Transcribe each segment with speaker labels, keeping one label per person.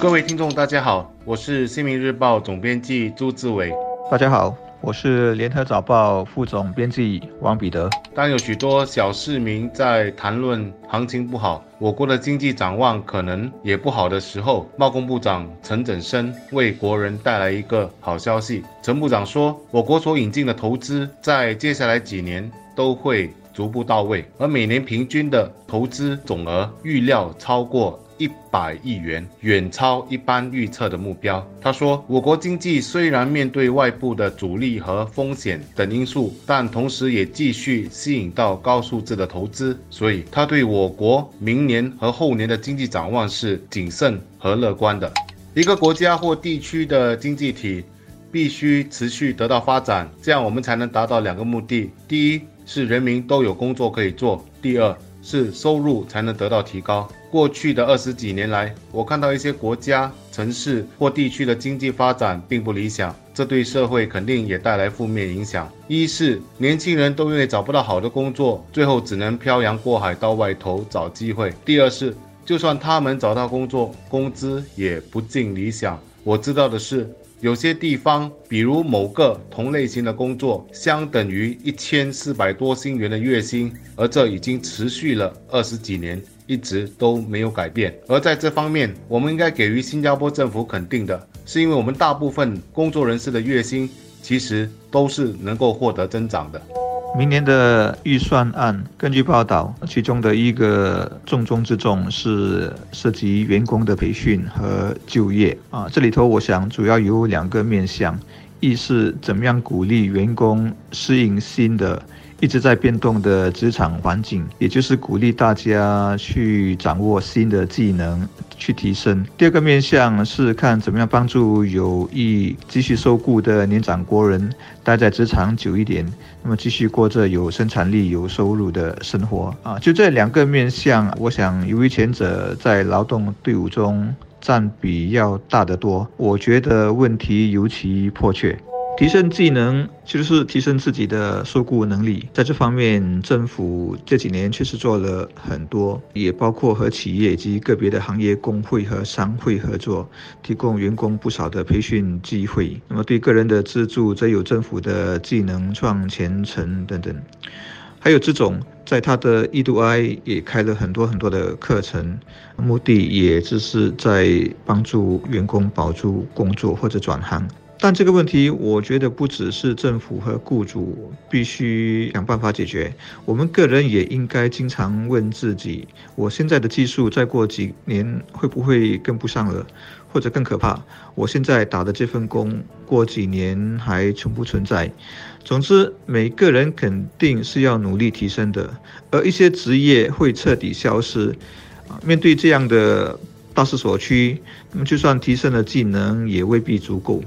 Speaker 1: 各位听众，大家好，我是新民日报总编辑朱志伟。
Speaker 2: 大家好，我是联合早报副总编辑王彼得。
Speaker 1: 当有许多小市民在谈论行情不好，我国的经济展望可能也不好的时候，贸工部长陈振声为国人带来一个好消息。陈部长说，我国所引进的投资在接下来几年都会逐步到位，而每年平均的投资总额预料超过。一百亿元，远超一般预测的目标。他说，我国经济虽然面对外部的阻力和风险等因素，但同时也继续吸引到高素质的投资，所以他对我国明年和后年的经济展望是谨慎和乐观的。一个国家或地区的经济体必须持续得到发展，这样我们才能达到两个目的：第一是人民都有工作可以做；第二是收入才能得到提高。过去的二十几年来，我看到一些国家、城市或地区的经济发展并不理想，这对社会肯定也带来负面影响。一是年轻人都因为找不到好的工作，最后只能漂洋过海到外头找机会；第二是，就算他们找到工作，工资也不尽理想。我知道的是。有些地方，比如某个同类型的工作，相等于一千四百多新元的月薪，而这已经持续了二十几年，一直都没有改变。而在这方面，我们应该给予新加坡政府肯定的，是因为我们大部分工作人士的月薪其实都是能够获得增长的。
Speaker 2: 明年的预算案，根据报道，其中的一个重中之重是涉及员工的培训和就业啊。这里头，我想主要有两个面向：一是怎么样鼓励员工适应新的。一直在变动的职场环境，也就是鼓励大家去掌握新的技能，去提升。第二个面向是看怎么样帮助有意继续受雇的年长国人待在职场久一点，那么继续过着有生产力、有收入的生活啊。就这两个面向，我想由于前者在劳动队伍中占比要大得多，我觉得问题尤其迫切。提升技能就是提升自己的受雇能力，在这方面，政府这几年确实做了很多，也包括和企业以及个别的行业工会和商会合作，提供员工不少的培训机会。那么对个人的资助，则有政府的技能创前程等等，还有这种在他的 E2I 也开了很多很多的课程，目的也只是在帮助员工保住工作或者转行。但这个问题，我觉得不只是政府和雇主必须想办法解决，我们个人也应该经常问自己：我现在的技术再过几年会不会跟不上了？或者更可怕，我现在打的这份工过几年还存不存在？总之，每个人肯定是要努力提升的，而一些职业会彻底消失。啊，面对这样的。大势所趋，那么就算提升了技能，也未必足够。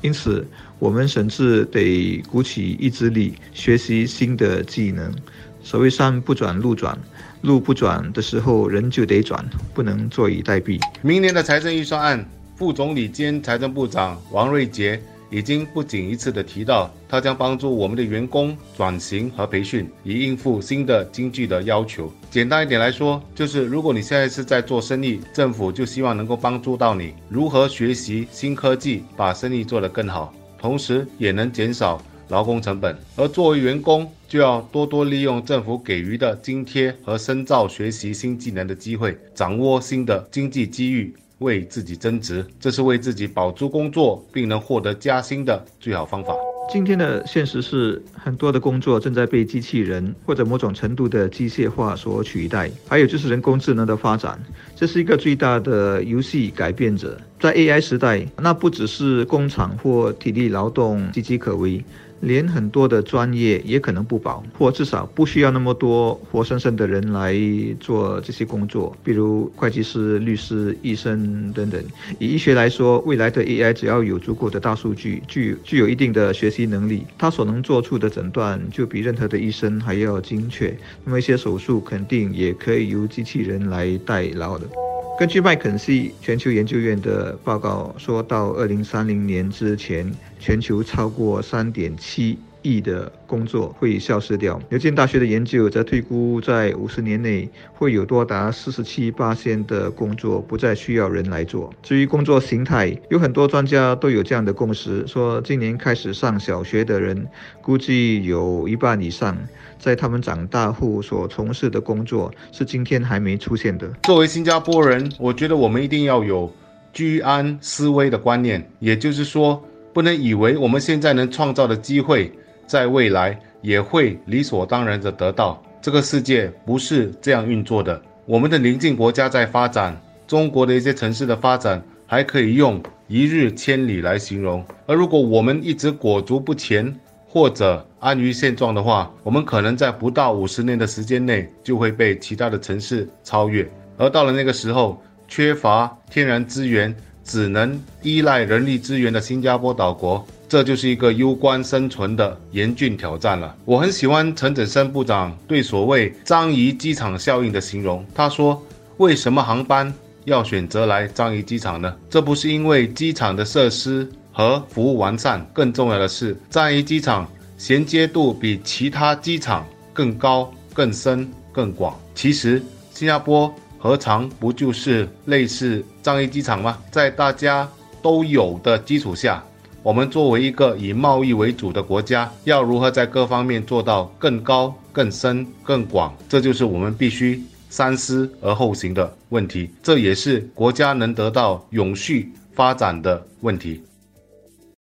Speaker 2: 因此，我们甚至得鼓起意志力，学习新的技能。所谓山不转路转，路不转的时候，人就得转，不能坐以待毙。
Speaker 1: 明年的财政预算案，副总理兼财政部长王瑞杰。已经不仅一次的提到，他将帮助我们的员工转型和培训，以应付新的经济的要求。简单一点来说，就是如果你现在是在做生意，政府就希望能够帮助到你如何学习新科技，把生意做得更好，同时也能减少劳工成本。而作为员工，就要多多利用政府给予的津贴和深造学习新技能的机会，掌握新的经济机遇。为自己增值，这是为自己保住工作并能获得加薪的最好方法。
Speaker 2: 今天的现实是，很多的工作正在被机器人或者某种程度的机械化所取代。还有就是人工智能的发展，这是一个最大的游戏改变者。在 AI 时代，那不只是工厂或体力劳动岌岌可危。连很多的专业也可能不保，或至少不需要那么多活生生的人来做这些工作，比如会计师、律师、医生等等。以医学来说，未来的 AI 只要有足够的大数据，具具有一定的学习能力，它所能做出的诊断就比任何的医生还要精确。那么一些手术肯定也可以由机器人来代劳的。根据麦肯锡全球研究院的报告，说到二零三零年之前，全球超过三点七亿的工作会消失掉。牛津大学的研究则推估，在五十年内会有多达四十七八千的工作不再需要人来做。至于工作形态，有很多专家都有这样的共识，说今年开始上小学的人，估计有一半以上，在他们长大后所从事的工作是今天还没出现的。
Speaker 1: 作为新加坡人，我觉得我们一定要有居安思危的观念，也就是说。不能以为我们现在能创造的机会，在未来也会理所当然的得到。这个世界不是这样运作的。我们的邻近国家在发展，中国的一些城市的发展还可以用一日千里来形容。而如果我们一直裹足不前，或者安于现状的话，我们可能在不到五十年的时间内就会被其他的城市超越。而到了那个时候，缺乏天然资源。只能依赖人力资源的新加坡岛国，这就是一个攸关生存的严峻挑战了。我很喜欢陈振声部长对所谓“樟宜机场效应”的形容。他说：“为什么航班要选择来樟宜机场呢？这不是因为机场的设施和服务完善，更重要的是，樟宜机场衔接度比其他机场更高、更深、更广。其实，新加坡。”何尝不就是类似樟宜机场吗？在大家都有的基础下，我们作为一个以贸易为主的国家，要如何在各方面做到更高、更深、更广？这就是我们必须三思而后行的问题。这也是国家能得到永续发展的问题。